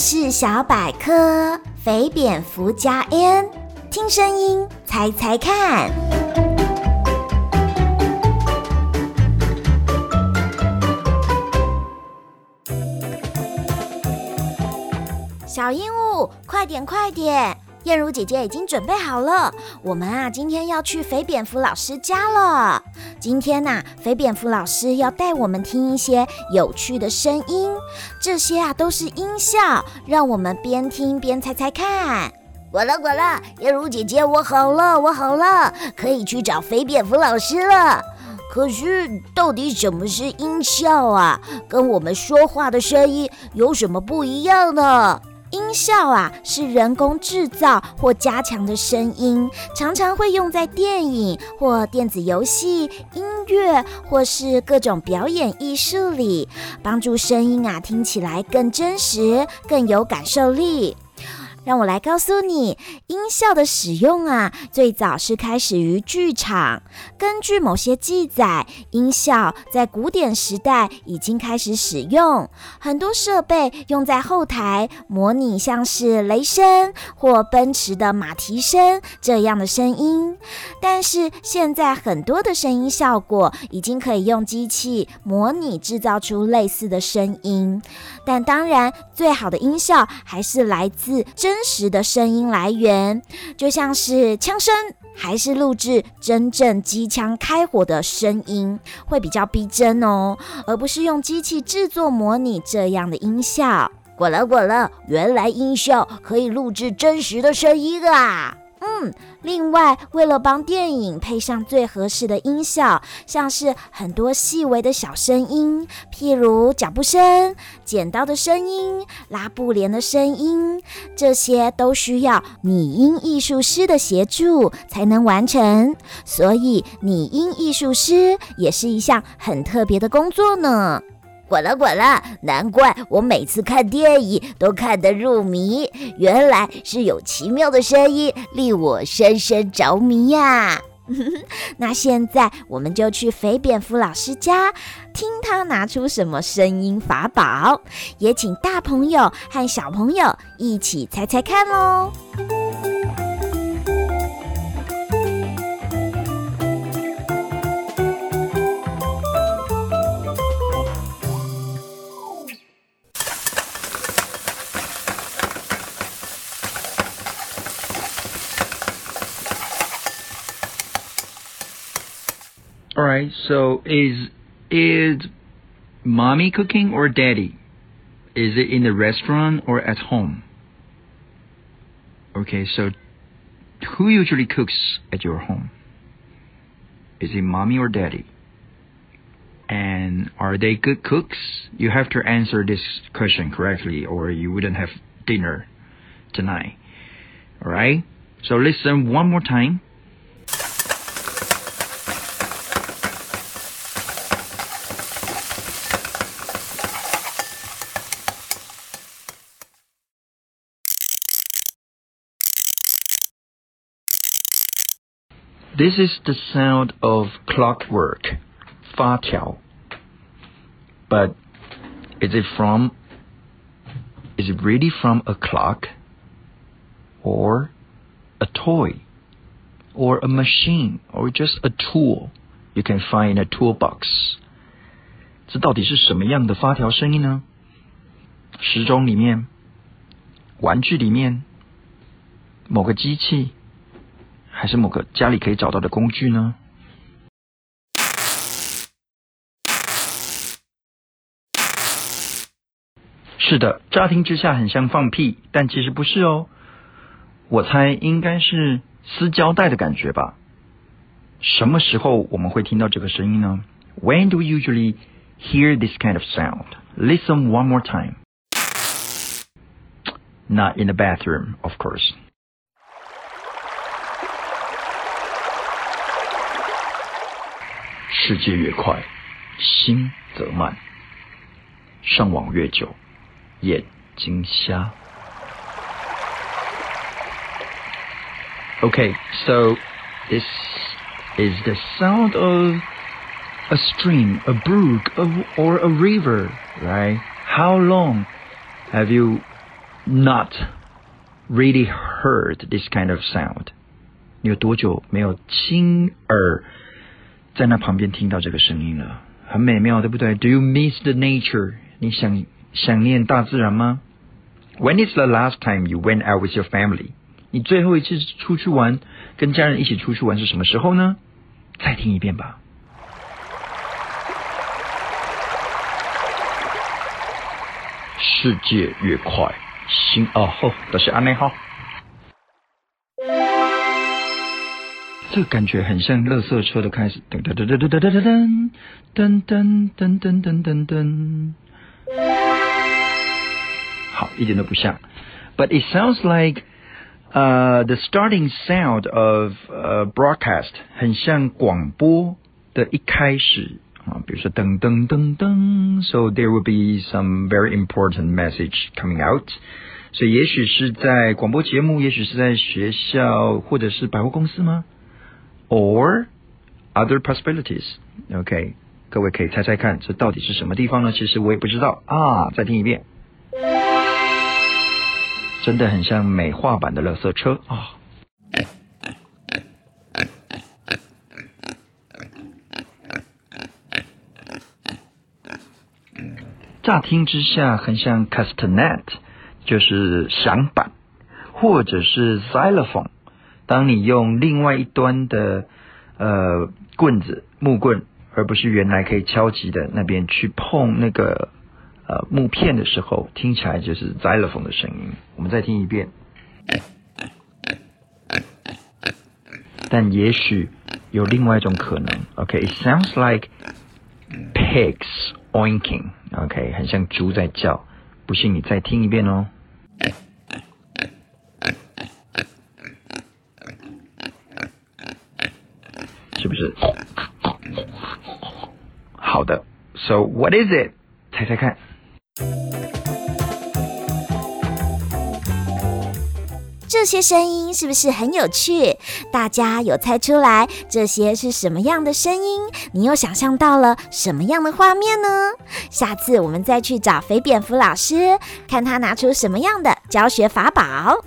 是小百科，肥蝙蝠加 N，听声音猜猜看。小鹦鹉，快点快点！燕如姐姐已经准备好了，我们啊今天要去肥蝙蝠老师家了。今天呐、肥蝙蝠老师要带我们听一些有趣的声音，这些啊都是音效，让我们边听边猜猜看。呱啦呱啦，燕如姐姐，我好了，我好了，可以去找肥蝙蝠老师了。可是到底什么是音效啊？跟我们说话的声音有什么不一样呢？音效啊，是人工制造或加强的声音，常常会用在电影或电子游戏、音乐或是各种表演艺术里，帮助声音啊听起来更真实、更有感受力。让我来告诉你，音效的使用啊，最早是开始于剧场。根据某些记载，音效在古典时代已经开始使用，很多设备用在后台，模拟像是雷声或奔驰的马蹄声这样的声音。但是现在很多的声音效果已经可以用机器模拟制造出类似的声音。但当然，最好的音效还是来自真。真实的声音来源，就像是枪声，还是录制真正机枪开火的声音，会比较逼真哦，而不是用机器制作模拟这样的音效。滚了滚了，原来音效可以录制真实的声音啊！嗯，另外，为了帮电影配上最合适的音效，像是很多细微的小声音，譬如脚步声、剪刀的声音、拉布帘的声音，这些都需要拟音艺术师的协助才能完成。所以，拟音艺术师也是一项很特别的工作呢。滚了滚了，难怪我每次看电影都看得入迷，原来是有奇妙的声音令我深深着迷呀！那现在我们就去肥蝙蝠老师家，听他拿出什么声音法宝，也请大朋友和小朋友一起猜猜看喽。Right, so is is mommy cooking or daddy? Is it in the restaurant or at home? Okay, so who usually cooks at your home? Is it mommy or daddy? And are they good cooks? You have to answer this question correctly or you wouldn't have dinner tonight. All right? So listen one more time. This is the sound of clockwork, 发条. But is it from, is it really from a clock? Or a toy? Or a machine? Or just a tool you can find in a toolbox? 这到底是什么样的发条声音呢？时钟里面，玩具里面，某个机器？ 还是某个家里可以找到的工具呢？是的，乍听之下很像放屁，但其实不是哦。我猜应该是撕胶带的感觉吧。什么时候我们会听到这个声音呢？When do we usually hear this kind of sound? Listen one more time. Not in the bathroom, of course. 世界越快，心则慢。上网越久，眼睛瞎。Okay, so this is the sound of a stream, a brook, or a river, right? How long have you not really heard this kind of sound？你有多久没有亲耳 在那旁边听到这个声音了？很美妙，对不对？Do you miss the nature？你想想念大自然吗？When is the last time you went out with your family？你最后一次出去玩，跟家人一起出去玩是什么时候呢？再听一遍吧。世界越快，心哦吼，都是安内哈。这感觉很像垃圾车的开始，噔噔噔噔噔噔噔噔噔噔噔噔噔。好，一点都不像。But it sounds like, uh, the starting sound of a broadcast 很像广播的一开始啊，比如说噔噔噔噔。So there will be some very important message coming out. 所以也许是在广播节目，也许是在学校，或者是百货公司吗？Or other possibilities. OK，各位可以猜猜看，这到底是什么地方呢？其实我也不知道啊。再听一遍。真的很像美化版的垃圾车啊！乍听之下很像 castanet，就是响板，或者是 xylophone。当你用另外一端的呃棍子木棍，而不是原来可以敲击的那边去碰那个。呃，木片的时候听起来就是 xylophone 的声音。我们再听一遍。但也许有另外一种可能。OK，it sounds like pigs oinking。OK，很像猪在叫。不信你再听一遍哦。是不好的。So what is it？猜猜看。这些声音是不是很有趣？大家有猜出来这些是什么样的声音？你又想象到了什么样的画面呢？下次我们再去找肥蝙蝠老师，看他拿出什么样的教学法宝。